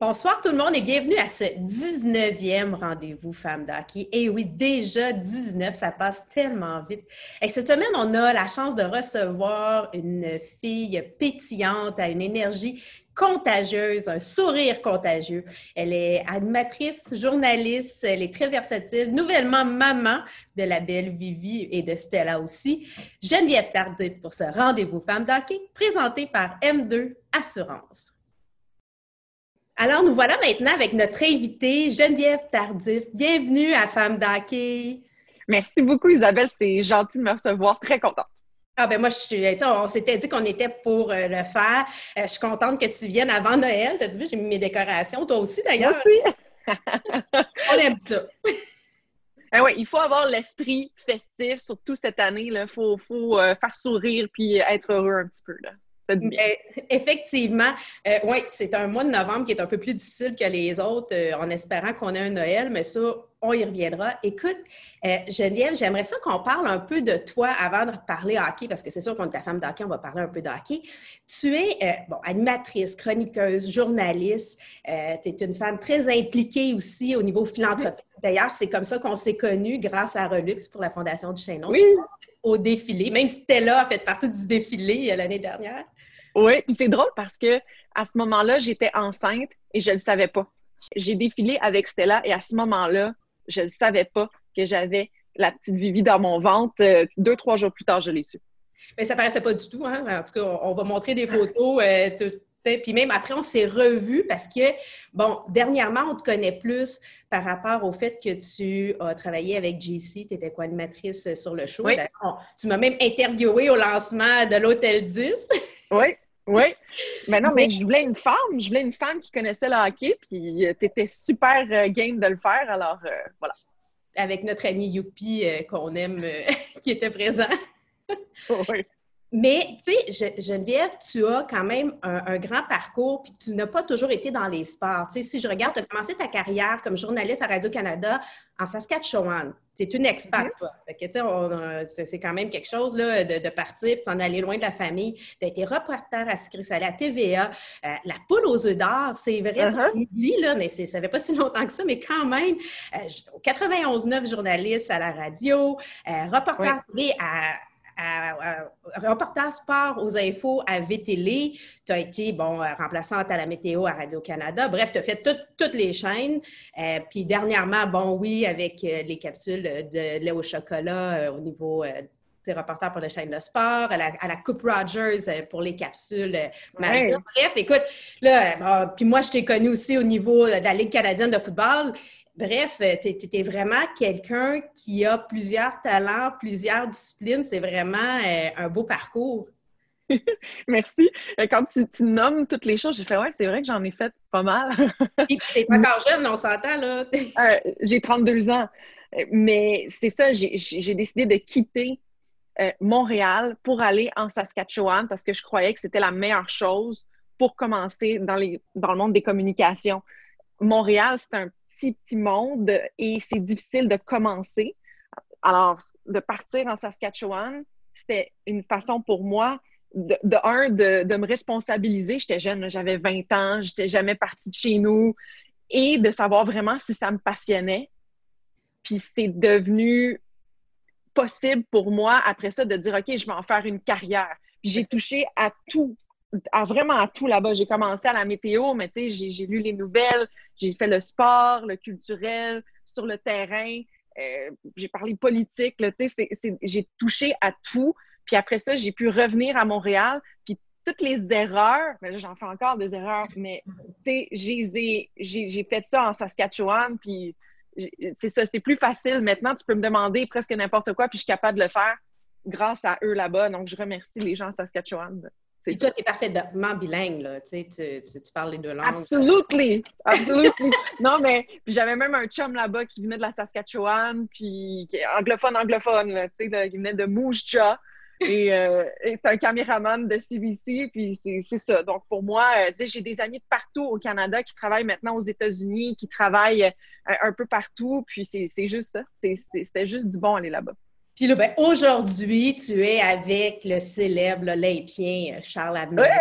Bonsoir tout le monde et bienvenue à ce 19e rendez-vous Femmes d'Hockey. Et oui, déjà 19, ça passe tellement vite. Et cette semaine, on a la chance de recevoir une fille pétillante, à une énergie contagieuse, un sourire contagieux. Elle est animatrice, journaliste, elle est très versatile, nouvellement maman de la belle Vivi et de Stella aussi. Geneviève Tardif pour ce rendez-vous Femmes d'Hockey présenté par M2 Assurance. Alors, nous voilà maintenant avec notre invitée, Geneviève Tardif. Bienvenue à Femme d'Hockey. Merci beaucoup, Isabelle. C'est gentil de me recevoir. Très contente. Ah ben moi, je suis, on s'était dit qu'on était pour euh, le faire. Euh, je suis contente que tu viennes avant Noël. Tu as vu, j'ai mis mes décorations. Toi aussi, d'ailleurs. On aime ça. Ah ouais, il faut avoir l'esprit festif, surtout cette année. Il faut, faut euh, faire sourire puis être heureux un petit peu. Là. Effectivement, euh, oui, c'est un mois de novembre qui est un peu plus difficile que les autres, euh, en espérant qu'on ait un Noël, mais ça, on y reviendra. Écoute, euh, Geneviève, j'aimerais ça qu'on parle un peu de toi avant de parler hockey, parce que c'est sûr qu'on est ta femme d'hockey, on va parler un peu d'hockey. Tu es, bon, animatrice, chroniqueuse, journaliste. tu es une femme très impliquée aussi au niveau philanthropique. D'ailleurs, c'est comme ça qu'on s'est connus grâce à Relux pour la Fondation du Chaînon. Oui. Au défilé. Même Stella a fait partie du défilé l'année dernière. Oui, puis c'est drôle parce que à ce moment-là, j'étais enceinte et je ne le savais pas. J'ai défilé avec Stella et à ce moment-là, je ne savais pas que j'avais la petite Vivi dans mon ventre. Euh, deux, trois jours plus tard, je l'ai su. Mais ça paraissait pas du tout. Hein? En tout cas, on va montrer des photos. Euh, puis même après, on s'est revus parce que, bon, dernièrement, on te connaît plus par rapport au fait que tu as travaillé avec JC, tu étais co-animatrice sur le show. Oui. Tu m'as même interviewé au lancement de l'Hôtel 10. Oui, oui. Mais non, mais je voulais une femme. Je voulais une femme qui connaissait le hockey, puis euh, tu étais super euh, game de le faire. Alors, euh, voilà. Avec notre ami Youpi qu'on aime, qui était présent. oui. Mais, tu sais, Geneviève, tu as quand même un, grand parcours, puis tu n'as pas toujours été dans les sports. Tu sais, si je regarde, tu as commencé ta carrière comme journaliste à Radio-Canada en Saskatchewan. Tu es une experte, mm-hmm. toi. c'est quand même quelque chose là, de, partir, de s'en aller loin de la famille. Tu as été reporter à Sucré Salé, à TVA. Euh, la poule aux œufs d'or, c'est vrai, tu uh-huh. oublies, là, mais ça fait pas si longtemps que ça, mais quand même, euh, 91-9 journaliste à la radio, euh, reporter à reportage sport aux infos à VTL. Tu as été, bon, remplaçante à la météo à Radio-Canada. Bref, tu as fait toutes les chaînes. Euh, puis dernièrement, bon, oui, avec euh, les capsules de lait au chocolat euh, au niveau tes reporter pour la chaîne de sport, à la, Coupe Rogers pour les capsules. Bref, écoute, là, puis moi, je t'ai connu aussi au niveau de la Ligue canadienne de football. Bref, euh, tu es, vraiment quelqu'un qui a plusieurs talents, plusieurs disciplines. C'est vraiment euh, un beau parcours. Merci. Euh, quand tu, nommes toutes les choses, j'ai fait Ouais, c'est vrai que j'en ai fait pas mal. Et tu n'es encore jeune, on s'entend, là. j'ai 32 ans. Mais c'est ça, j'ai décidé de quitter Montréal pour aller en Saskatchewan parce que je croyais que c'était la meilleure chose pour commencer dans, les, dans le monde des communications. Montréal, c'est un petit, monde et c'est difficile de commencer. Alors, de partir en Saskatchewan, c'était une façon pour moi, de, un, de, me responsabiliser. J'étais jeune, j'avais 20 ans, j'étais jamais partie de chez nous et de savoir vraiment si ça me passionnait. Puis c'est devenu possible pour moi après ça de dire OK, je vais en faire une carrière. Puis j'ai touché à tout, vraiment à tout là-bas. J'ai commencé à la météo, mais tu sais, j'ai lu les nouvelles, j'ai fait le sport, le culturel, sur le terrain, euh, j'ai parlé politique, tu sais, j'ai touché à tout. Puis après ça, j'ai pu revenir à Montréal, puis toutes les erreurs, mais là, j'en fais encore des erreurs, mais tu sais, j'ai fait ça en Saskatchewan, puis c'est ça, c'est plus facile. Maintenant, tu peux me demander presque n'importe quoi, puis je suis capable de le faire grâce à eux là-bas. Donc, je remercie les gens en Saskatchewan c'est toi, tu es parfaitement bilingue, là. Tu, sais, tu, tu, parles les deux langues. Absolutely! Absolutely! non, mais j'avais même un chum là-bas qui venait de la Saskatchewan, puis anglophone, anglophone, là, tu sais, qui venait de Moose Jaw. Euh, et, c'est un caméraman de CBC, puis c'est ça. Donc, pour moi, euh, tu sais, j'ai des amis de partout au Canada qui travaillent maintenant aux États-Unis, qui travaillent euh, un, peu partout, puis c'est juste ça. C'était juste du bon aller là-bas. Puis là, ben, aujourd'hui, tu es avec le célèbre Olympien euh, Charles Admiral.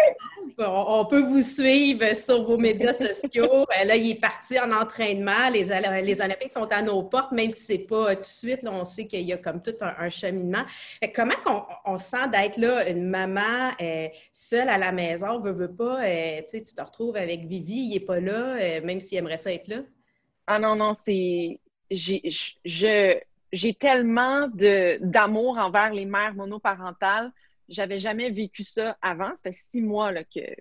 On, peut vous suivre sur vos médias sociaux. Euh, là, il est parti en entraînement. Les, les Olympiques sont à nos portes, même si ce n'est pas tout de suite. Là, on sait qu'il y a comme tout un, cheminement. comment on, sent d'être là, une maman euh, seule à la maison, veut, veut pas, euh, tu te retrouves avec Vivi, il n'est pas là, même s'il aimerait ça être là? Ah non, non, c'est... J'ai tellement d'amour envers les mères monoparentales j'avais jamais vécu ça avant. Ça fait six mois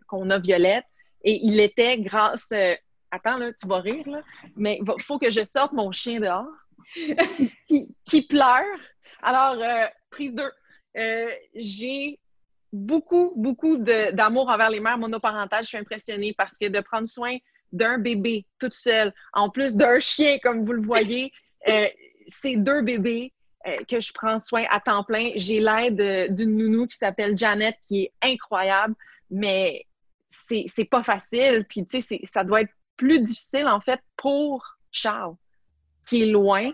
qu'on a Violette. Et il était grâce. Euh, attends, là, tu vas rire, là. Mais il faut que je sorte mon chien dehors qui, pleure. Alors, euh, prise 2. Euh, j'ai beaucoup, beaucoup d'amour envers les mères monoparentales. Je suis impressionnée parce que de prendre soin d'un bébé toute seule, en plus d'un chien, comme vous le voyez, c'est deux bébés. Euh, que je prends soin à temps plein. J'ai l'aide d'une nounou qui s'appelle Janet, qui est incroyable, mais c'est pas facile. Puis, tu sais, ça doit être plus difficile, en fait, pour Charles, qui est loin,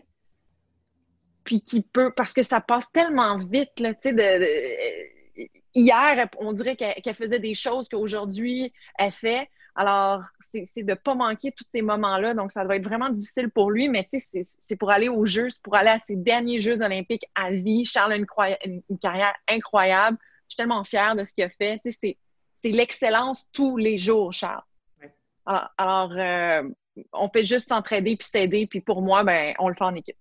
puis qui peut, parce que ça passe tellement vite, là, tu sais, de, hier, on dirait qu'elle faisait des choses qu'aujourd'hui, elle fait. Alors, c'est de ne pas manquer tous ces moments-là. Donc, ça doit être vraiment difficile pour lui, mais tu sais, c'est pour aller aux Jeux, c'est pour aller à ses derniers Jeux olympiques à vie. Charles a une, carrière incroyable. Je suis tellement fière de ce qu'il a fait. Tu sais, c'est l'excellence tous les jours, Charles. Alors, euh, on fait juste s'entraider puis s'aider. Puis pour moi, ben, on le fait en équipe.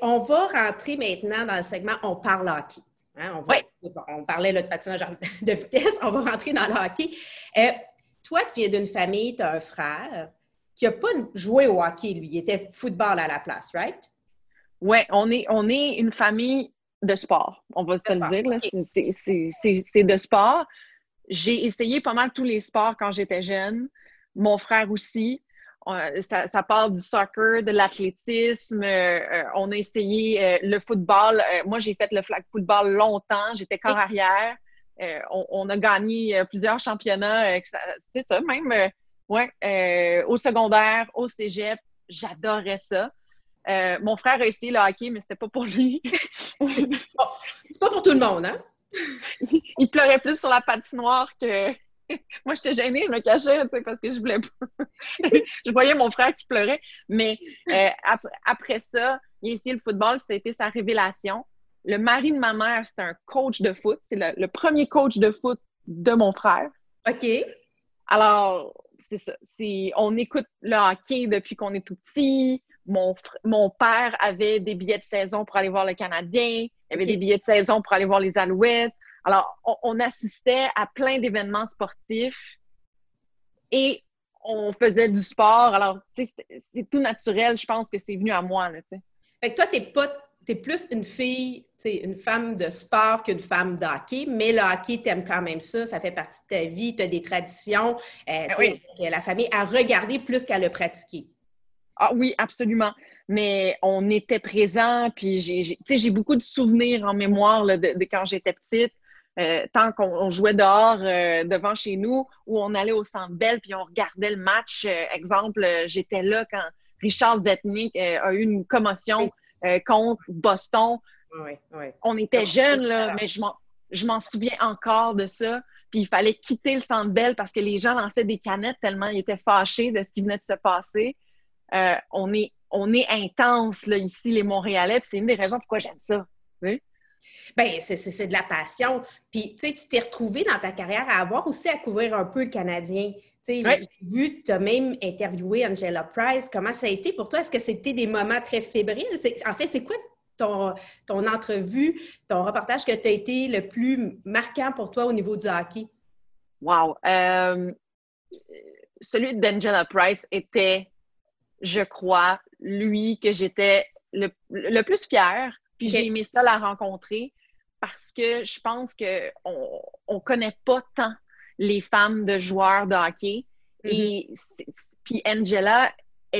on va rentrer maintenant dans le segment On parle hockey. Hein, on, parlait là, de patinage de vitesse, on va rentrer dans le hockey. Euh, toi, tu viens d'une famille, tu as un frère qui n'a pas joué au hockey, lui. Il était football à la place, right? Oui, on est, on est une famille de sport, on va se le dire. C'est de sport. J'ai essayé pas mal tous les sports quand j'étais jeune. Mon frère aussi. Ça, ça part du soccer, de l'athlétisme. Euh, on a essayé euh, le football. Euh, moi, j'ai fait le flag football longtemps. J'étais corps arrière. Euh, on, a gagné euh, plusieurs championnats, c'est euh, ça, même ouais, au secondaire, au cégep. J'adorais ça. mon frère a essayé le hockey, mais c'était pas pour lui. c'est pas pour tout le monde, hein? il pleurait plus sur la patinoire que. Moi, j'étais gênée, je me cachais parce que je voulais pas. je voyais mon frère qui pleurait. Mais après, ça, il a essayé le football, ça a été sa révélation. Le mari de ma mère, c'est un coach de foot. C'est le, premier coach de foot de mon frère. OK. Alors, c'est ça. on écoute le hockey depuis qu'on est tout petit. Mon, mon père avait des billets de saison pour aller voir le Canadien. Il avait des billets de saison pour aller voir les Alouettes. Alors, on, assistait à plein d'événements sportifs et on faisait du sport. Alors, c'est tout naturel. Je pense que c'est venu à moi. Là, fait que toi, t'es pas tu es plus une fille, une femme de sport qu'une femme d'hockey, mais le hockey, tu aimes quand même ça, ça fait partie de ta vie, tu as des traditions, euh, ben la famille a regardé plus qu'à le pratiquer. Ah oui, absolument. Mais on était présents, puis j'ai beaucoup de souvenirs en mémoire de, quand j'étais petite. Euh, tant qu'on jouait dehors euh, devant chez nous, où on allait au Centre Bell, puis on regardait le match. exemple, j'étais là quand Richard Zetnik a eu une commotion. Euh, contre Boston. On était jeunes, là, mais je m'en souviens encore de ça. Puis il fallait quitter le Centre Bell parce que les gens lançaient des canettes tellement ils étaient fâchés de ce qui venait de se passer. Euh, on, est, on est intense là, ici, les Montréalais, c'est une des raisons pourquoi j'aime ça. Oui? Bien, c'est de la passion. Puis, tu sais, tu t'es retrouvé dans ta carrière à avoir aussi à couvrir un peu le Canadien. Tu sais, j'ai vu, tu as même interviewé Angela Price. Comment ça a été pour toi? Est-ce que c'était des moments très fébriles? En fait, c'est quoi ton, ton entrevue, ton reportage que tu as été le plus marquant pour toi au niveau du hockey? Wow! Euh, celui d'Angela Price était, je crois, lui que j'étais le, le, plus fier puis j'ai aimé ça la rencontrer parce que je pense qu'on ne connaît pas tant les femmes de joueurs de hockey. Mm-hmm. Et puis Angela,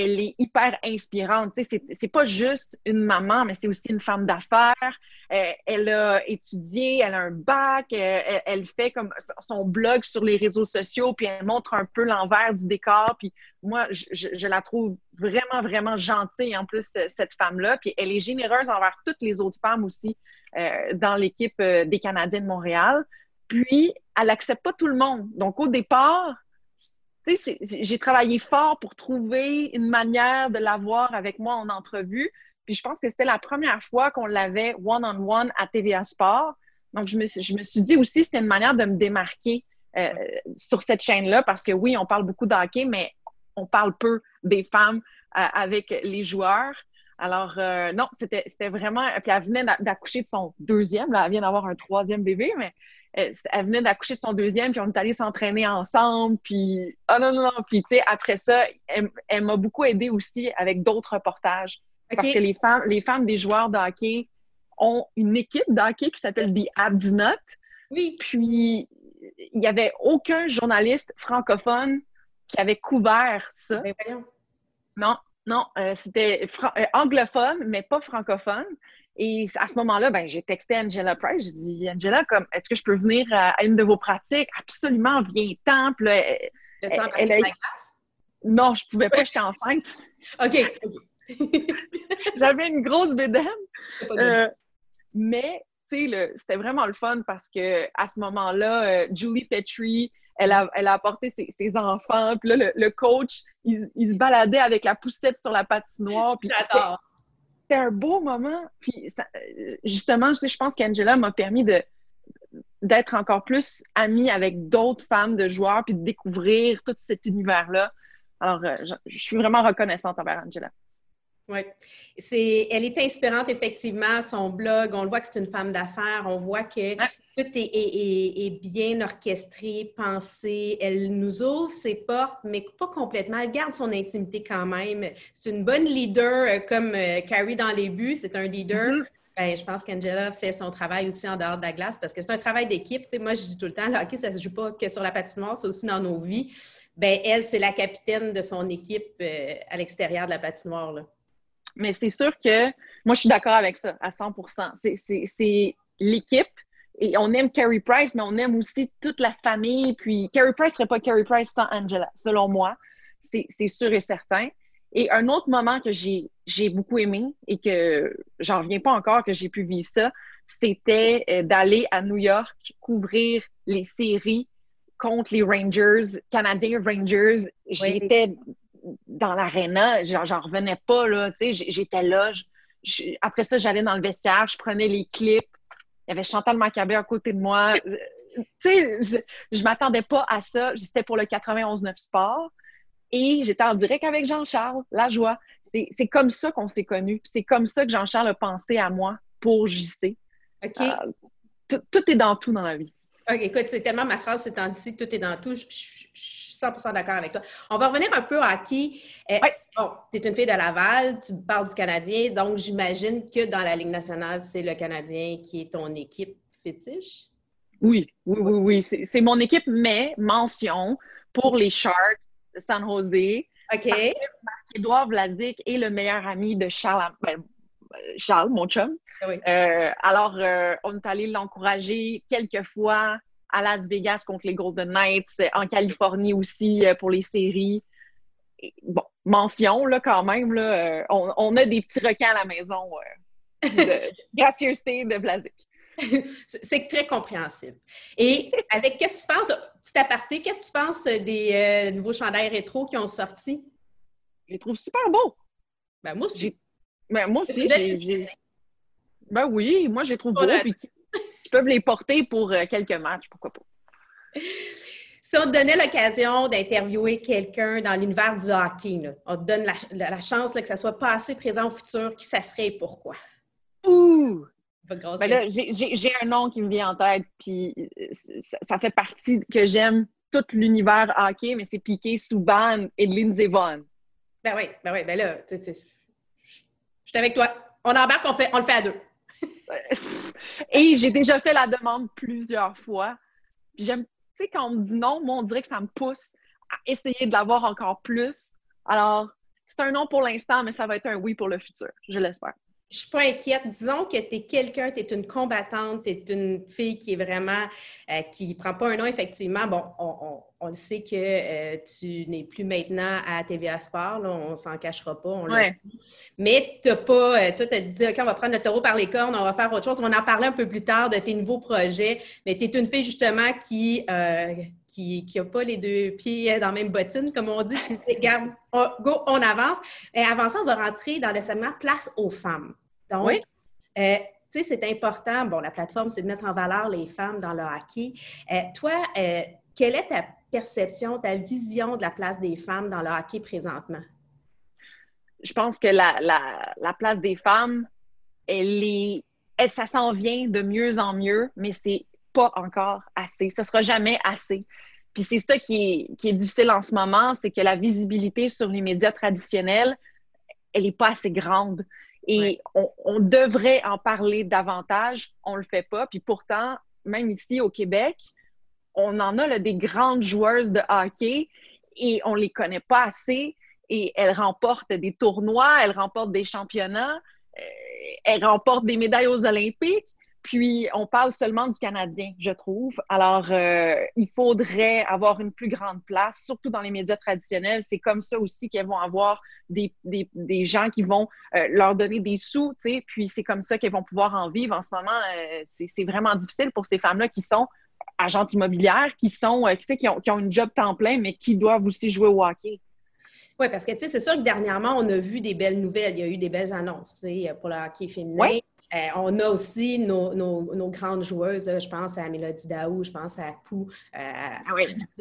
elle est hyper inspirante. Sais, c'est pas juste une maman, mais c'est aussi une femme d'affaires. Euh, elle a étudié, elle a un bac, euh, elle, fait comme son blog sur les réseaux sociaux, puis elle montre un peu l'envers du décor. Puis moi, je, la trouve vraiment, vraiment gentille en plus, cette femme-là. Puis elle est généreuse envers toutes les autres femmes aussi euh, dans l'équipe des Canadiens de Montréal. Puis, elle n'accepte pas tout le monde. Donc, au départ, j'ai travaillé fort pour trouver une manière de l'avoir avec moi en entrevue. Puis je pense que c'était la première fois qu'on l'avait one-on-one à TVA Sport. Donc, je me, suis dit aussi, c'était une manière de me démarquer euh, sur cette chaîne-là parce que oui, on parle beaucoup d'hockey, mais on parle peu des femmes euh, avec les joueurs. Alors, euh, non, c'était vraiment. Puis elle venait d'accoucher de son deuxième. Elle vient d'avoir un troisième bébé, mais elle, venait d'accoucher de son deuxième, puis on est allé s'entraîner ensemble. Puis, oh non, non, non. Puis, tu sais, après ça, elle, m'a beaucoup aidé aussi avec d'autres reportages. Parce que les femmes, les femmes des joueurs de hockey ont une équipe de hockey qui s'appelle The Abdinot. Oui. Puis, il n'y avait aucun journaliste francophone qui avait couvert ça. Ben non, non, euh, c'était euh, anglophone, mais pas francophone. Et à ce moment-là, ben, j'ai texté Angela Price. J'ai dit, Angela, comme, est-ce que je peux venir à, une de vos pratiques? Absolument, viens temple. Elle, elle, Non, je pouvais pas, j'étais enceinte. OK. J'avais une grosse bédaine. Euh, mais, tu sais, c'était vraiment le fun parce que à ce moment-là, euh, Julie Petrie, elle a, elle a apporté ses, enfants. Puis là, le, coach, il, se baladait avec la poussette sur la patinoire. Puis c'était un beau moment. Puis justement, je, pense qu'Angela m'a permis d'être encore plus amie avec d'autres femmes de joueurs puis de découvrir tout cet univers-là. Alors, euh, je, suis vraiment reconnaissante envers Angela. Oui. C'est, elle est inspirante, effectivement, son blog. On le voit que c'est une femme d'affaires. On voit que tout est, bien orchestré, pensé. Elle nous ouvre ses portes, mais pas complètement. Elle garde son intimité quand même. C'est une bonne leader, euh, comme euh, Carrie dans les buts. C'est un leader. Ben, je pense qu'Angela fait son travail aussi en dehors de la glace parce que c'est un travail d'équipe. moi, je dis tout le temps, le hockey, ça ne se joue pas que sur la patinoire, c'est aussi dans nos vies. Ben, elle, c'est la capitaine de son équipe euh, à l'extérieur de la patinoire. Là. Mais c'est sûr que moi, je suis d'accord avec ça à 100% C'est l'équipe. Et on aime Carrie Price, mais on aime aussi toute la famille. Puis Carrie Price ne serait pas Carrie Price sans Angela, selon moi. C'est sûr et certain. Et un autre moment que j'ai beaucoup aimé et que j'en reviens pas encore que j'ai pu vivre ça, c'était euh, d'aller à New York couvrir les séries contre les Rangers, Canadiens Rangers. J'étais dans l'aréna, j'en revenais pas, là, tu sais, j'étais là. après ça, j'allais dans le vestiaire, je prenais les clips. Il y avait Chantal Maccabé à côté de moi. tu sais, je, je m'attendais pas à ça. C'était pour le 91-9 Sport. Et j'étais en direct avec Jean-Charles, la joie. C'est comme ça qu'on s'est connus. C'est comme ça que Jean-Charles a pensé à moi pour JC. OK. Euh, tout est dans tout dans la vie. OK, écoute, c'est tellement ma phrase c'est temps-ci, tout est dans tout. Je, suis 100 d'accord avec toi. On va revenir un peu à qui. Euh, bon, tu es une fille de Laval, tu parles du Canadien, donc j'imagine que dans la Ligue nationale, c'est le Canadien qui est ton équipe fétiche? Oui, oui, oui, oui. C'est mon équipe, mais mention pour les Sharks de San Jose. OK. Marc-Édouard Vlasic est le meilleur ami de Charles, ben, Charles mon chum. Ah euh, alors, euh, on est allé l'encourager quelques fois à Las Vegas contre les Golden Knights, en Californie aussi euh, pour les séries. bon, mention, là, quand même, là, on, a des petits requins à la maison de gracieuseté de Vlasic. C'est très compréhensible. Et avec, qu'est-ce que tu penses, petit aparté, qu'est-ce que tu penses des nouveaux chandails rétro qui ont sorti? Je les trouve super beaux. Ben, moi aussi. Ben, moi aussi, j'ai. Ben oui, moi, je les trouve beaux. Puis ils peuvent les porter pour euh, quelques matchs, pourquoi pas. Si on te donnait l'occasion d'interviewer quelqu'un dans l'univers du hockey, on te donne la, chance que ça soit passé, présent ou futur, qui ça serait et pourquoi? Ouh! Ben j'ai un nom qui me vient en tête, puis euh, ça, fait partie que j'aime tout l'univers hockey, mais c'est Piqué Souban et Lindsey Vonn. Ben oui, ben oui, ben là, je suis avec toi. On embarque, on, fait, on le fait à deux. Et j'ai déjà fait la demande plusieurs fois. j'aime, tu sais, quand on me dit non, moi, on dirait que ça me pousse à essayer de l'avoir encore plus. Alors, c'est un non pour l'instant, mais ça va être un oui pour le futur, je l'espère. Je suis pas inquiète. Disons que tu es quelqu'un, tu es une combattante, tu es une fille qui est vraiment, euh, qui prend pas un nom, effectivement. Bon, on, le sait que euh, tu n'es plus maintenant à TVA Sport, là, on s'en cachera pas, on Mais tu n'as pas, euh, toi, tu as dit, OK, on va prendre le taureau par les cornes, on va faire autre chose. On va en parler un peu plus tard de tes nouveaux projets. Mais tu es une fille, justement, qui, qui n'a pas les deux pieds dans la même bottine, comme on dit, qui regarde, go, on avance. Et avant ça, on va rentrer dans le segment Place aux femmes. Donc, euh, tu sais, c'est important. Bon, la plateforme, c'est de mettre en valeur les femmes dans le hockey. Euh, toi, euh, quelle est ta perception, ta vision de la place des femmes dans le hockey présentement? Je pense que la, la place des femmes, elle est, elle, ça s'en vient de mieux en mieux, mais c'est pas encore assez. Ce sera jamais assez. Puis c'est ça qui est, difficile en ce moment, c'est que la visibilité sur les médias traditionnels, elle n'est pas assez grande. Et on, devrait en parler davantage, on ne le fait pas. Puis pourtant, même ici au Québec, on en a des grandes joueuses de hockey et on ne les connaît pas assez. Et elles remportent des tournois, elles remportent des championnats, euh, elles remportent des médailles aux Olympiques. Puis, on parle seulement du Canadien, je trouve. Alors, euh, il faudrait avoir une plus grande place, surtout dans les médias traditionnels. C'est comme ça aussi qu'elles vont avoir des, gens qui vont euh, leur donner des sous, tu sais, puis c'est comme ça qu'elles vont pouvoir en vivre. En ce moment, euh, c'est vraiment difficile pour ces femmes-là qui sont agentes immobilières, qui sont, tu sais, qui ont, qui ont une job temps plein, mais qui doivent aussi jouer au hockey. Oui, parce que tu sais, c'est sûr que dernièrement, on a vu des belles nouvelles. Il y a eu des belles annonces pour le hockey féminin. Euh, on a aussi nos, grandes joueuses, je pense à Mélodie Daou, je pense à Pou, euh, à ah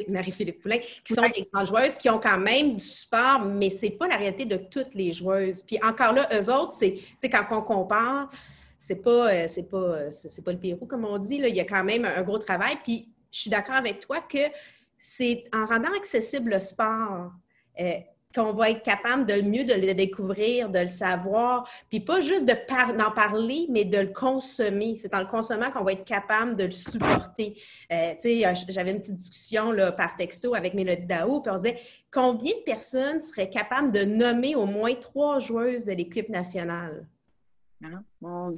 Marie-Philippe Poulin, qui sont des grandes joueuses qui ont quand même du support, mais ce n'est pas la réalité de toutes les joueuses. Puis encore là, eux autres, c'est quand on compare, c'est pas, euh, c'est pas, c'est pas le Pérou, comme on dit, là. il y a quand même un gros travail. Puis je suis d'accord avec toi que c'est en rendant accessible le sport qu'on va être capable de mieux de le découvrir, de le savoir, puis pas juste de d'en parler, mais de le consommer. C'est en le consommant qu'on va être capable de le supporter. Euh, euh, j'avais une petite discussion par texto avec Mélodie Daou, puis on disait combien de personnes seraient capables de nommer au moins trois joueuses de l'équipe nationale? Non, on,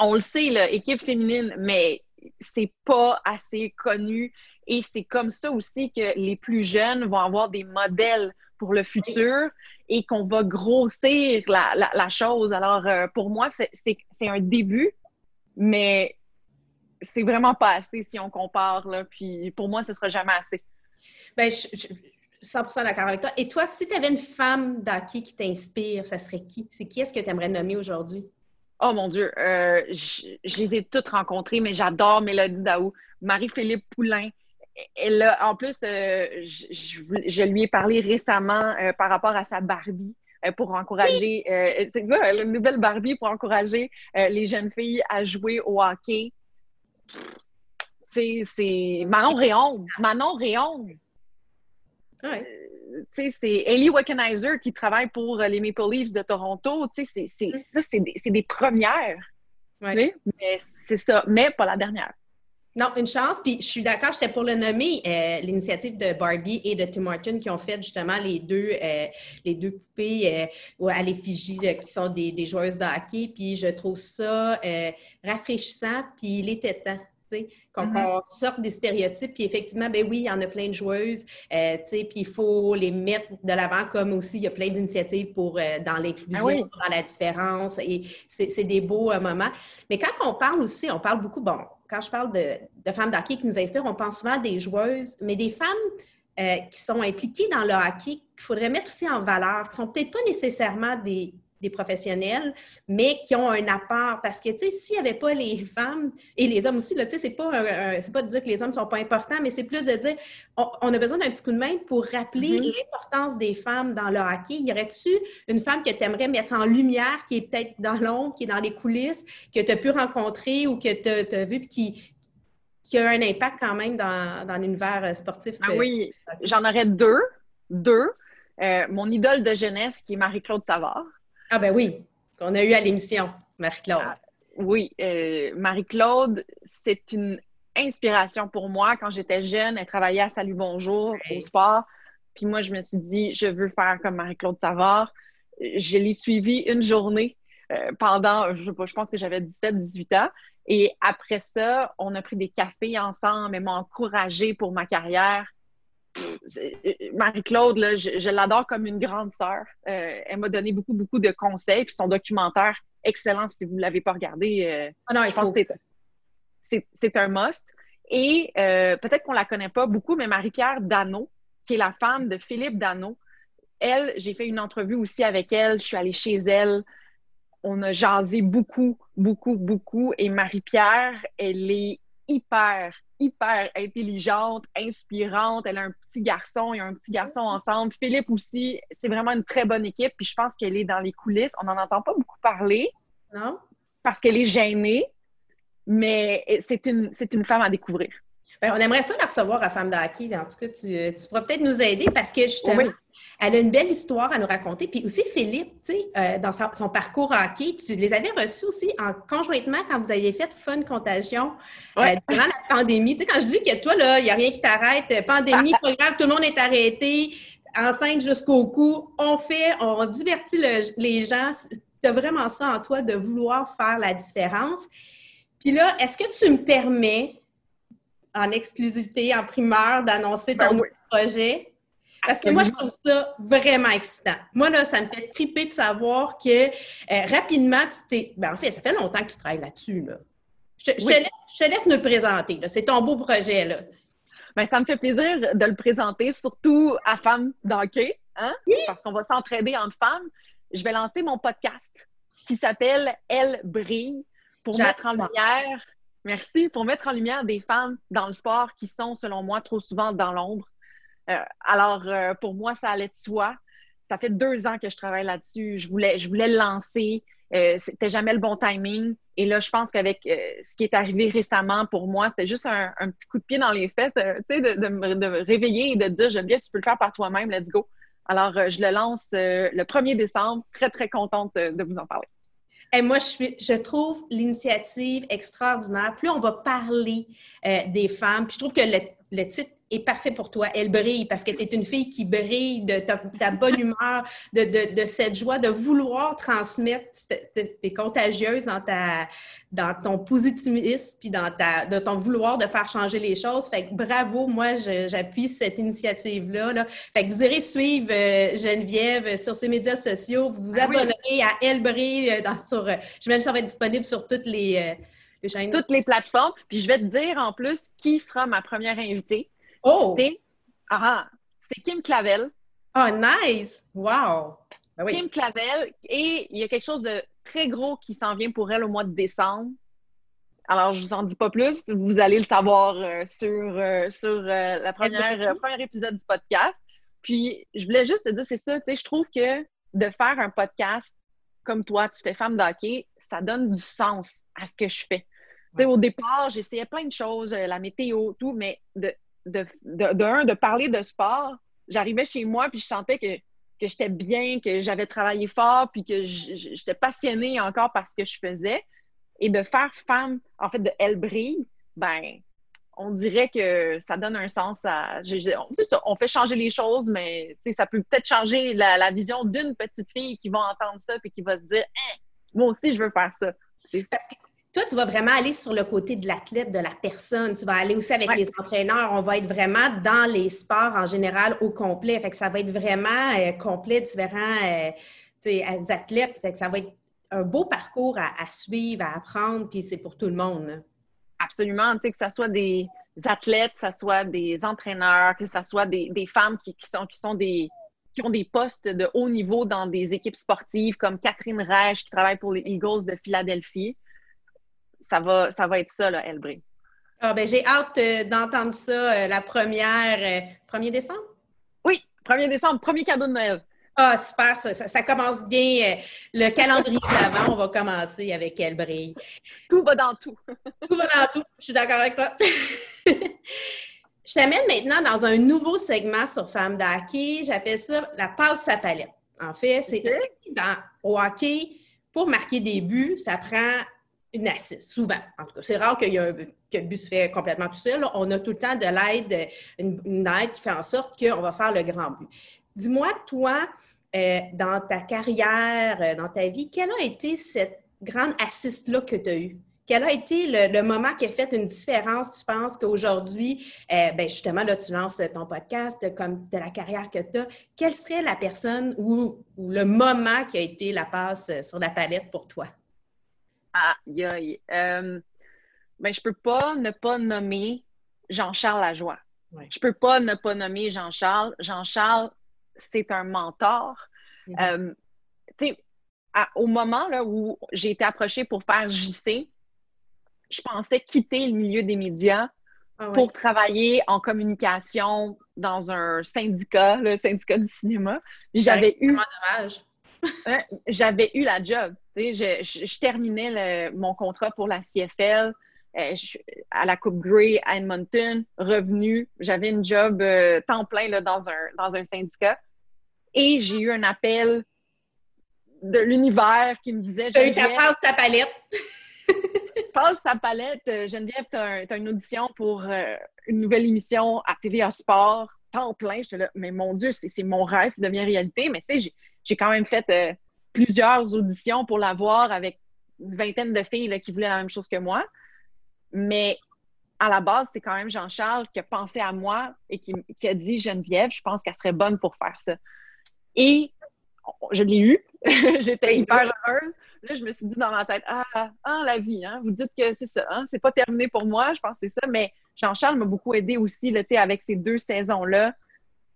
on le sait, l'équipe féminine, mais c'est pas assez connu et c'est comme ça aussi que les plus jeunes vont avoir des modèles pour le futur et qu'on va grossir la, chose. Alors, euh, pour moi, c'est un début, mais c'est vraiment pas assez si on compare. Là, puis pour moi, ce sera jamais assez. Bien, je, suis 100 d'accord avec toi. Et toi, si tu avais une femme d'hockey qui t'inspire, ça serait qui? C'est qui est-ce que tu aimerais nommer aujourd'hui? Oh mon Dieu, euh, je, les ai toutes rencontrées, mais j'adore Mélodie Daou, Marie-Philippe Poulain. Elle en plus, euh, je, lui ai parlé récemment euh, par rapport à sa Barbie pour encourager, c'est ça, a une nouvelle Barbie pour encourager les jeunes filles à jouer au hockey. C'est Manon Réon. Manon Réon. Ouais c'est Ellie Wickenheiser qui travaille pour euh, les Maple Leafs de Toronto. C'est, mm. ça, c'est des, des, premières. Mais c'est ça, mais pas la dernière. Non, une chance. Puis je suis d'accord, j'étais pour le nommer, euh, l'initiative de Barbie et de Tim Martin qui ont fait justement les deux, euh, les deux poupées à l'effigie qui sont des, des, joueuses de hockey. Puis je trouve ça rafraîchissant, puis il était temps qu'on mm-hmm. sorte des stéréotypes. Puis effectivement, ben oui, il y en a plein de joueuses, euh, puis il faut les mettre de l'avant, comme aussi il y a plein d'initiatives pour euh, dans l'inclusion, ah dans la différence. Et c'est des beaux euh, moments. Mais quand on parle aussi, on parle beaucoup, bon, quand je parle de, femmes d'hockey qui nous inspirent, on pense souvent à des joueuses, mais des femmes qui sont impliquées dans le hockey qu'il faudrait mettre aussi en valeur, qui sont peut-être pas nécessairement des des professionnels, mais qui ont un apport. Parce que, tu sais, s'il n'y avait pas les femmes et les hommes aussi, tu sais, c'est pas, pas de dire que les hommes ne sont pas importants, mais c'est plus de dire on, a besoin d'un petit coup de main pour rappeler mm-hmm. l'importance des femmes dans le hockey. Y aurait-tu une femme que tu aimerais mettre en lumière, qui est peut-être dans l'ombre, qui est dans les coulisses, que tu as pu rencontrer ou que tu as, vu, qui, qui a un impact quand même dans, dans l'univers euh, sportif? Ah oui, j'en aurais deux. Deux. Euh, mon idole de jeunesse, qui est Marie-Claude Savard. Ah ben oui, qu'on a eu à l'émission, Marie-Claude. Ah, oui, euh, Marie-Claude, c'est une inspiration pour moi. Quand j'étais jeune, elle travaillait à Salut Bonjour au sport. Puis moi, je me suis dit, je veux faire comme Marie-Claude Savard. Je l'ai suivie une journée euh, pendant, je, je pense que j'avais 17, 18 ans. Et après ça, on a pris des cafés ensemble. Elle m'a encouragée pour ma carrière. Marie-Claude, je, l'adore comme une grande sœur. Euh, elle m'a donné beaucoup, beaucoup de conseils. Puis son documentaire, excellent si vous ne l'avez pas regardé. Euh, ah non, je pense que c'est un must. Et euh, peut-être qu'on ne la connaît pas beaucoup, mais Marie-Pierre Dano, qui est la femme de Philippe Dano, elle, j'ai fait une entrevue aussi avec elle. Je suis allée chez elle. On a jasé beaucoup, beaucoup, beaucoup. Et Marie-Pierre, elle est hyper, hyper intelligente, inspirante. Elle a un petit garçon, et un petit garçon ensemble. Philippe aussi, c'est vraiment une très bonne équipe. Puis je pense qu'elle est dans les coulisses. On n'en entend pas beaucoup parler. Non? Parce qu'elle est gênée, mais c'est une, c'est une femme à découvrir. On aimerait ça la recevoir à Femme d'Hockey. En tout cas, tu, tu pourras peut-être nous aider parce que justement, elle a une belle histoire à nous raconter. Puis aussi, Philippe, tu sais, euh, dans son, parcours hockey, tu les avais reçus aussi en conjointement quand vous aviez fait Fun Contagion euh, durant la pandémie. Tu sais, quand je dis que toi, là, il n'y a rien qui t'arrête, pandémie, pas grave, tout le monde est arrêté, enceinte jusqu'au cou, on fait, on divertit les gens. Tu as vraiment ça en toi de vouloir faire la différence. Puis là, est-ce que tu me permets, en exclusivité, en primeur, d'annoncer ton ben projet? Parce que moi, je trouve ça vraiment excitant. Moi, là, ça me fait triper de savoir que euh, rapidement, tu t'es. Ben, en fait, ça fait longtemps que tu travailles là-dessus. Là. Je, te, laisse, je, te laisse, me présenter. C'est ton beau projet. Là. Bien, ça me fait plaisir de le présenter, surtout à Femmes d'Hockey, hein? parce qu'on va s'entraider entre femmes. Je vais lancer mon podcast qui s'appelle Elle brille pour mettre en lumière. Merci, pour mettre en lumière des femmes dans le sport qui sont, selon moi, trop souvent dans l'ombre. Euh, alors, euh, pour moi, ça allait de soi. Ça fait deux ans que je travaille là-dessus. Je voulais, je voulais le lancer. Euh, c'était jamais le bon timing. Et là, je pense qu'avec ce qui est arrivé récemment pour moi, c'était juste un, petit coup de pied dans les fesses, tu sais, de, me réveiller et de dire Geneviève, tu peux le faire par toi-même, let's go. Alors, je le lance le 1er décembre. Très, très contente de vous en parler. Et moi, je, suis, je trouve l'initiative extraordinaire. Plus on va parler des femmes, puis je trouve que le, le titre est parfait pour toi. Elle brille parce que tu es une fille qui brille de ta, bonne humeur, de, cette joie, de vouloir transmettre. Tu es contagieuse dans, ta, dans ton positivisme puis dans ta, de ton vouloir de faire changer les choses. Fait que bravo, moi, j'appuie cette initiative-là. Là. Fait que vous irez suivre euh, Geneviève sur ses médias sociaux. Vous vous ah abonnerez à Elle brille. Euh, dans, sur, euh, je vais ça va être disponible sur toutes les. Toutes les plateformes. Puis je vais te dire en plus qui sera ma première invitée. Oh! Ah, c'est Kim Clavel. Oh, nice! Wow! Ben Kim Clavel. Et il y a quelque chose de très gros qui s'en vient pour elle au mois de décembre. Alors, je ne vous en dis pas plus. Vous allez le savoir euh, sur, euh, sur euh, la première, premier épisode du podcast. Puis, je voulais juste te dire, c'est ça, tu sais, je trouve que de faire un podcast comme toi, tu fais femme d'hockey, ça donne du sens à ce que je fais. sais, Au départ, j'essayais plein de choses, la météo, tout, mais de, de, de, de, parler de sport, j'arrivais chez moi puis je sentais que, que j'étais bien, que j'avais travaillé fort, puis que j'étais passionnée encore par ce que je faisais. Et de faire femme, en fait, de Elle brille, ben, on dirait que ça donne un sens à. on fait changer les choses, mais ça peut peut-être changer la, vision d'une petite fille qui va entendre ça et qui va se dire hein, Moi aussi, je veux faire ça. Parce toi, tu vas vraiment aller sur le côté de l'athlète, de la personne. Tu vas aller aussi avec les entraîneurs. On va être vraiment dans les sports en général au complet. Fait que ça va être vraiment euh, complet, différents euh, athlètes. Fait que ça va être un beau parcours à, suivre, à apprendre, puis c'est pour tout le monde. Absolument. Tu sais, que ce soit des athlètes, que ce soit des entraîneurs, que ce soit des, femmes qui, sont, qui sont des qui ont des postes de haut niveau dans des équipes sportives comme Catherine Reich qui travaille pour les Eagles de Philadelphie ça va, ça va être ça, là, Elbré. Ah, ben, j'ai hâte euh, d'entendre ça euh, la première, 1er euh, décembre? Oui, 1er décembre, premier cadeau de Noël. Ah, super, ça, ça, commence bien. le calendrier d'avant, on va commencer avec Elle brille. Tout va dans tout. tout va dans tout. Je suis d'accord avec toi. Je t'amène maintenant dans un nouveau segment sur Femmes d'hockey. J'appelle ça la passe sa palette. En fait, c'est dans au hockey, pour marquer des buts, ça prend une assise, souvent. En tout cas, c'est rare qu'il y ait que le but se fait complètement tout seul. On a tout le temps de l'aide, une, aide qui fait en sorte qu'on va faire le grand but. Dis-moi, toi, dans ta carrière, dans ta vie, quelle a été cette grande assiste-là que tu as eue? Quel a été le, moment qui a fait une différence, tu penses, qu'aujourd'hui, euh, ben justement, là, tu lances ton podcast comme de la carrière que tu as. Quelle serait la personne ou, le moment qui a été la passe sur la palette pour toi? Ah, aïe. Euh, ben, je peux pas ne pas nommer Jean-Charles Lajoie. Je Je peux pas ne pas nommer Jean-Charles. Jean-Charles, c'est un mentor. Mm-hmm. Euh, au moment là, où j'ai été approchée pour faire JC, je pensais quitter le milieu des médias ah pour travailler en communication dans un syndicat, le syndicat du cinéma. J'avais eu. dommage. Hein, j'avais eu la job. Je, terminais mon contrat pour la CFL. Euh, à la Coupe Grey à Edmonton, revenu. J'avais une job euh, temps plein là, dans, un, dans un syndicat. Et j'ai eu un appel de l'univers qui me disait. J'ai eu ta sa palette. passe sa palette. Euh, Geneviève, tu as, une audition pour euh, une nouvelle émission à TVA Sport, temps plein. Je là, mais mon Dieu, c'est mon rêve qui devient réalité. Mais tu sais, j'ai quand même fait euh, plusieurs auditions pour l'avoir avec une vingtaine de filles qui voulaient la même chose que moi. Mais à la base, c'est quand même Jean-Charles qui a pensé à moi et qui, qui a dit Geneviève, je pense qu'elle serait bonne pour faire ça. Et je l'ai eu. J'étais hyper heureuse. Là, je me suis dit dans ma tête, ah, ah la vie, hein, vous dites que c'est ça, hein, c'est pas terminé pour moi, je pense que c'est ça, mais Jean-Charles m'a beaucoup aidé aussi, là, avec ces deux saisons-là.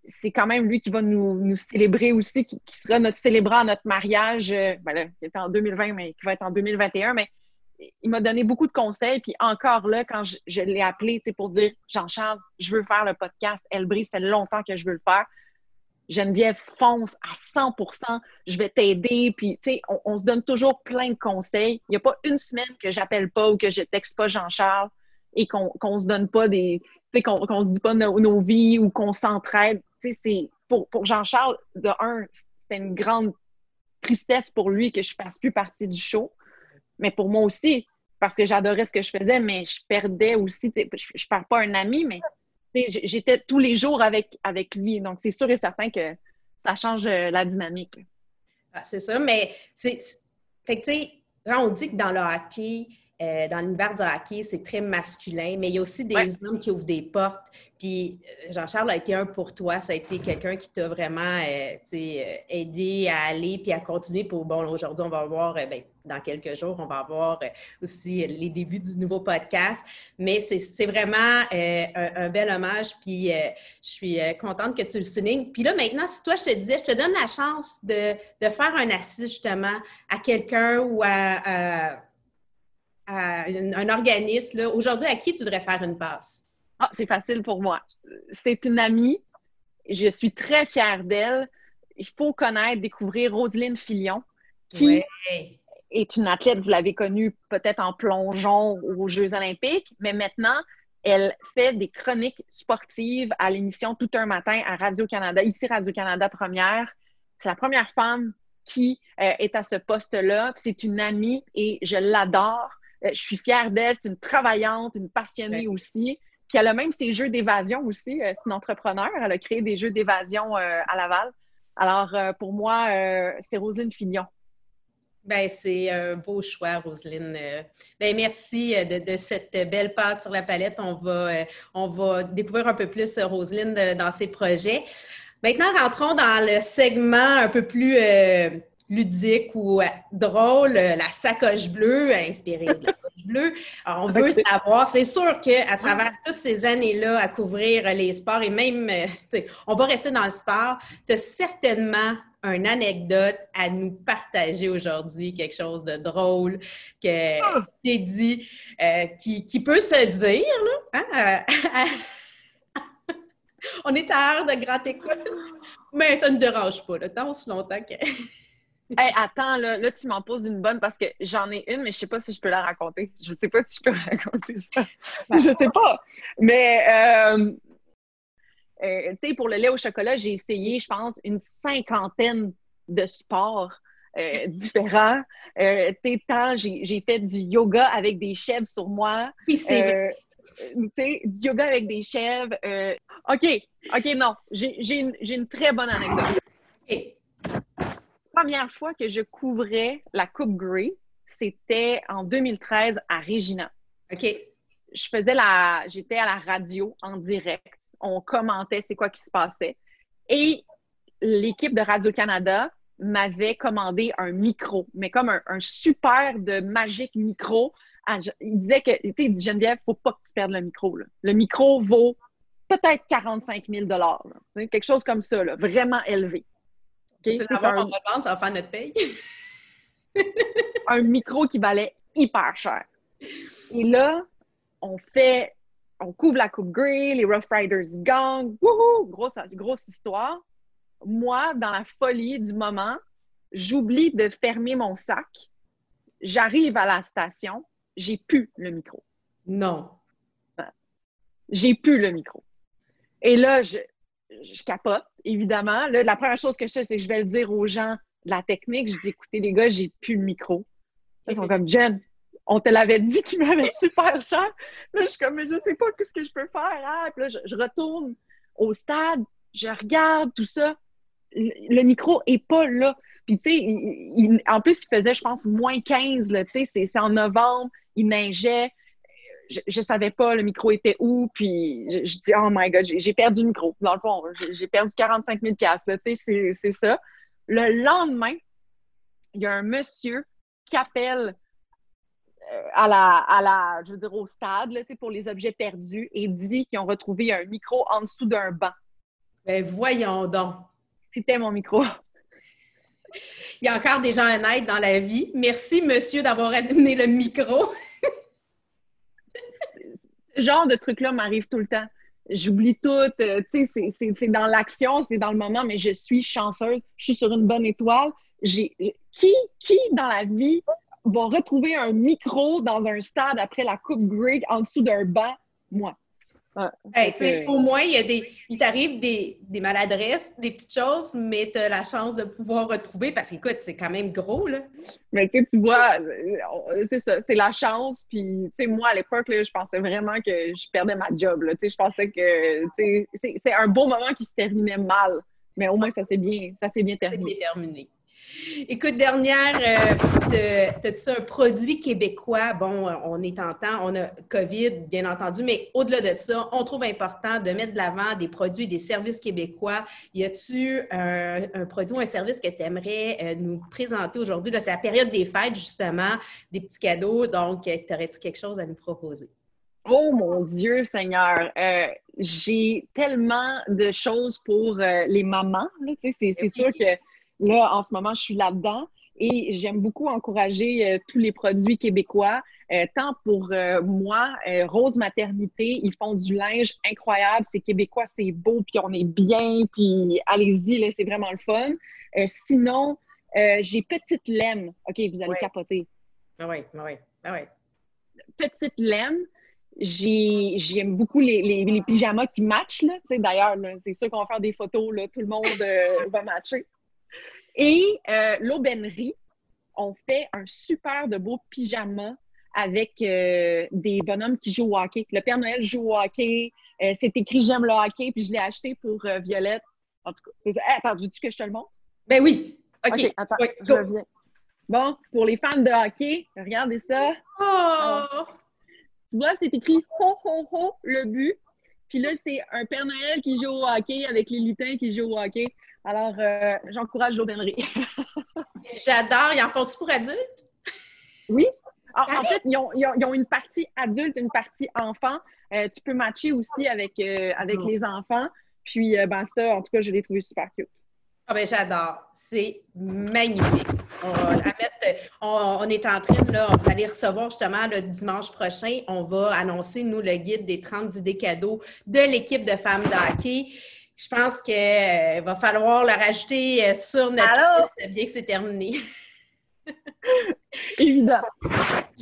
C'est quand même lui qui va nous, célébrer aussi, qui, sera notre célébrant à notre mariage, euh, ben qui était en 2020, mais qui va être en 2021, mais il m'a donné beaucoup de conseils. Puis encore là, quand je, l'ai appelé pour dire Jean-Charles, je veux faire le podcast Elle ça fait longtemps que je veux le faire. Geneviève, fonce à 100% je vais t'aider. Puis, tu sais, on, se donne toujours plein de conseils. Il n'y a pas une semaine que j'appelle pas ou que je texte pas Jean-Charles et qu'on ne se donne pas des. Tu sais, qu'on se dit pas nos, vies ou qu'on s'entraide. C'est. Pour, pour Jean-Charles, de un, c'était une grande tristesse pour lui que je fasse plus partie du show. Mais pour moi aussi, parce que j'adorais ce que je faisais, mais je perdais aussi. Je ne perds pas un ami, mais j'étais tous les jours avec, avec lui. Donc, c'est sûr et certain que ça change euh, la dynamique. Ah, c'est ça, mais c'est. Fait que, tu quand on dit que dans le hockey, euh, dans l'univers du hockey, c'est très masculin, mais il y a aussi des hommes qui ouvrent des portes. Puis euh, Jean-Charles a été un pour toi. Ça a été quelqu'un qui t'a vraiment euh, aidé à aller puis à continuer. Pour, bon, aujourd'hui, on va voir, ben, dans quelques jours, on va voir aussi les débuts du nouveau podcast. Mais c'est vraiment un, bel hommage. Puis je suis contente que tu le soulignes. Puis là, maintenant, si toi, je te disais, je te donne la chance de, faire un assist justement à quelqu'un ou à un, organisme, aujourd'hui, à qui tu devrais faire une passe? Ah, c'est facile pour moi. C'est une amie. Je suis très fière d'elle. Il faut connaître, découvrir Roselyne Filion, qui est une athlète, vous l'avez connue peut-être en plongeon aux Jeux olympiques, mais maintenant, elle fait des chroniques sportives à l'émission Tout un matin à Radio-Canada, ici Radio-Canada Première. C'est la première femme qui euh, est à ce poste-là. C'est une amie et je l'adore. Euh, je suis fière d'elle. C'est une travaillante, une passionnée aussi. Puis elle a même ses jeux d'évasion aussi. Euh, c'est une entrepreneur. Elle a créé des jeux d'évasion euh, à Laval. Alors, pour moi, c'est Roselyne Fignon. Ben, c'est un beau choix, Roselyne. Ben, merci de, cette belle passe sur la palette. On va, on va découvrir un peu plus Roselyne dans ses projets. Maintenant, rentrons dans le segment un peu plus ludique ou euh, drôle, euh, la sacoche bleue, inspirée de la sacoche bleue. Alors, on veut savoir, c'est sûr qu'à travers toutes ces années-là à couvrir les sports et même, euh, on va rester dans le sport, tu as certainement une anecdote à nous partager aujourd'hui, quelque chose de drôle que ah! j'ai dit, qui, peut se dire, là, hein, on est à l'heure de grand écoute, mais ça ne dérange pas, là, tant aussi longtemps que... hey, attends, là, là tu m'en poses une bonne parce que j'en ai une, mais je sais pas si je peux la raconter. Je sais pas si je peux raconter ça. je sais pas. Mais, euh, euh, tu sais, pour le lait au chocolat, j'ai essayé, je pense, une cinquantaine de sports. Euh, différents. tu sais, tant j'ai fait du yoga avec des chèvres sur moi. Puis c'est tu sais, du yoga avec des chèvres. OK, OK, non. J'ai une, une, très bonne anecdote. OK Première fois que je couvrais la Coupe Grey, c'était en 2013 à Regina. OK. Je faisais la. J'étais à la radio en direct. On commentait c'est quoi qui se passait. Et l'équipe de Radio-Canada m'avait commandé un micro, mais comme un, super de magique micro. Ah, il disait que, tu sais, Geneviève, faut pas que tu perdes le micro. Le micro vaut peut-être 45 000 quelque chose comme ça, vraiment élevé. Okay? C'est un... en revente, ça va faire notre paye. un micro qui valait hyper cher. Et là, on fait, on couvre la Coupe Grey, les Rough Riders gang, wouhou, grosse, grosse histoire. Moi, dans la folie du moment, j'oublie de fermer mon sac. J'arrive à la station, j'ai plus le micro. Non. J'ai plus le micro. Et là, je, je capote, évidemment. Là, la première chose que je fais, c'est que je vais le dire aux gens de la technique. Je dis, écoutez, les gars, j'ai plus le micro. Ils sont comme, Jen, on te l'avait dit qu'il m'avait super cher. Là, je suis comme, mais je sais pas ce que je peux faire. Ah, puis là, je, retourne au stade, je regarde tout ça. Le, micro est pas là. Puis, tu sais, en plus, il faisait, je pense, moins 15, tu sais, c'est en novembre, il neigeait je, ne savais pas le micro était où, puis je, dis oh my god, j'ai perdu le micro. Dans le fond, j'ai perdu 45 000 tu sais, c'est ça. Le lendemain, il y a un monsieur qui appelle euh, à la, à la, je veux dire, au stade, là, pour les objets perdus et dit qu'ils ont retrouvé un micro en dessous d'un banc. Ben voyons donc. C'était mon micro. Il y a encore des gens honnêtes dans la vie. Merci, monsieur, d'avoir amené le micro. Ce genre de truc-là m'arrive tout le temps. J'oublie tout. Euh, tu sais, c'est dans l'action, c'est dans le moment, mais je suis chanceuse. Je suis sur une bonne étoile. J'ai qui, qui dans la vie va retrouver un micro dans un stade après la Coupe Greg en dessous d'un banc? Moi. Au moins, il, y a des, il t'arrive des, maladresses, des petites choses, mais tu as la chance de pouvoir retrouver parce qu'écoute, c'est quand même gros. Là. Mais tu vois, euh, c'est ça, c'est la chance. Puis, tu sais, moi, à l'époque, je pensais vraiment que je perdais ma job. Là. Je pensais que c'est un beau moment qui se terminait mal. Mais au moins, ça s'est bien, ça bien terminé. terminé. Écoute, dernière, euh, as-tu un produit québécois? Bon, on est en temps, on a COVID, bien entendu, mais au-delà de ça, on trouve important de mettre de l'avant des produits et des services québécois. Y a-tu un, un, produit ou un service que tu aimerais euh, nous présenter aujourd'hui? C'est la période des fêtes, justement, des petits cadeaux. Donc, euh, aurais-tu quelque chose à nous proposer? Oh mon Dieu, Seigneur! Euh, j'ai tellement de choses pour les mamans. C'est sûr que Là, en ce moment, je suis là-dedans et j'aime beaucoup encourager euh, tous les produits québécois. Euh, tant pour euh, moi, Rose Maternité, ils font du linge incroyable. C'est québécois, c'est beau, puis on est bien, puis allez-y, c'est vraiment le fun. sinon, j'ai Petite Laine. OK, vous allez capoter. Ah oui, ah oui, ah oui. Petite Laine. J'aime beaucoup les, les, pyjamas qui matchent. D'ailleurs, c'est sûr qu'on va faire des photos. Là, tout le monde va matcher. Et euh, l'aubainerie, on fait un super de beau pyjama avec euh, des bonhommes qui jouent au hockey. Le Père Noël joue au hockey. Euh, c'est écrit J'aime le hockey, puis je l'ai acheté pour Violette. En tout cas, attends, veux-tu que je te le montre? Ben oui. OK. attends, je reviens. Bon, pour les fans de hockey, regardez ça. Oh! tu vois, c'est écrit Ho, ho, ho, le but. Puis là, c'est un Père Noël qui joue au hockey avec les lutins qui jouent au hockey. Alors, euh, j'encourage l'aubainerie. J'adore. Ils en font-tu pour adultes? Oui. En, fait, ils ont, une partie adulte, une partie enfant. Euh, tu peux matcher aussi avec, euh, avec oh. les enfants. Puis, ben ça, en tout cas, je l'ai trouvé super cute. Ah ben j'adore. C'est magnifique. On, est en train, là, vous allez recevoir justement le dimanche prochain, on va annoncer, nous, le guide des 30 idées cadeaux de l'équipe de femmes d'hockey. Je pense qu'il euh, va falloir le rajouter euh, sur notre Alors? bien que c'est terminé. Évidemment.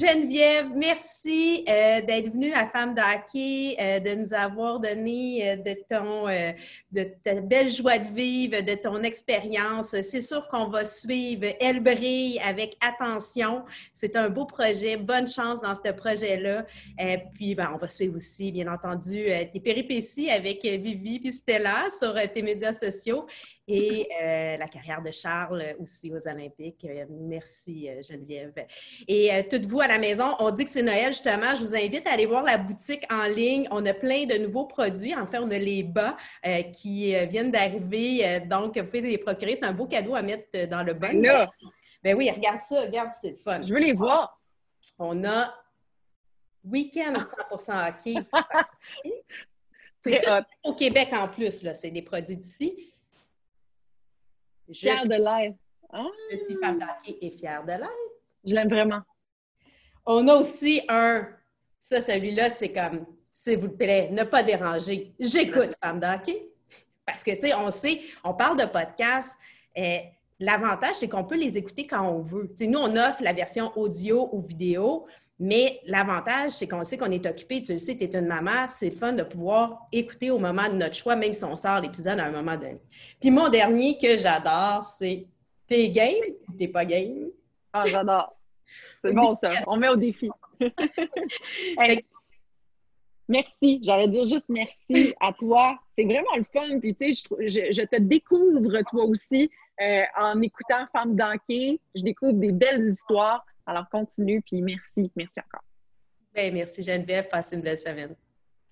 Geneviève, merci euh, d'être venue à Femme d'Hockey, euh, de nous avoir donné euh, de ton de ta belle joie de vivre, de ton expérience. C'est sûr qu'on va suivre Elle brille avec attention. C'est un beau projet. Bonne chance dans ce projet-là. puis ben, on va suivre aussi, bien entendu, tes péripéties avec Vivi et Stella sur tes médias sociaux et euh, la carrière de Charles aussi aux Olympiques. Euh, merci euh, Geneviève. Et toutes vous à la maison, on dit que c'est Noël justement. Je vous invite à aller voir la boutique en ligne. On a plein de nouveaux produits. En fait, on a les bas qui viennent d'arriver. donc, vous pouvez les procurer. C'est un beau cadeau à mettre dans le bon. Ben, ben oui, regarde ça, regarde, c'est le fun. Je veux les voir. On a Week-end 100% hockey. c'est au Québec en plus, là. C'est des produits d'ici. Fière de l'être. Je suis femme d'hockey et fière de l'être. Je l'aime vraiment. On a aussi un, ça, celui-là, c'est comme, s'il vous plaît, ne pas déranger. J'écoute femme d'hockey. Parce que, tu sais, on sait, on parle de podcast. Euh, l'avantage, c'est qu'on peut les écouter quand on veut. nous, on offre la version audio ou vidéo, mais l'avantage, c'est qu'on sait qu'on est occupé. Tu le sais, tu es une maman, c'est fun de pouvoir écouter au moment de notre choix, même si on sort l'épisode à un moment donné. Puis mon dernier que j'adore, c'est T'es game ou t'es pas game? Ah, j'adore. C'est bon, ça. On met au défi. merci. J'allais dire juste merci à toi. C'est vraiment le fun. Puis, tu sais, je, je, te découvre toi aussi euh, en écoutant Femme d'Anquet. Je découvre des belles histoires. Alors, continue, puis merci. Merci encore. Bien, merci Geneviève. Passez une belle semaine.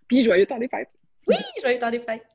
Puis, joyeux temps des fêtes. Oui, joyeux temps des fêtes.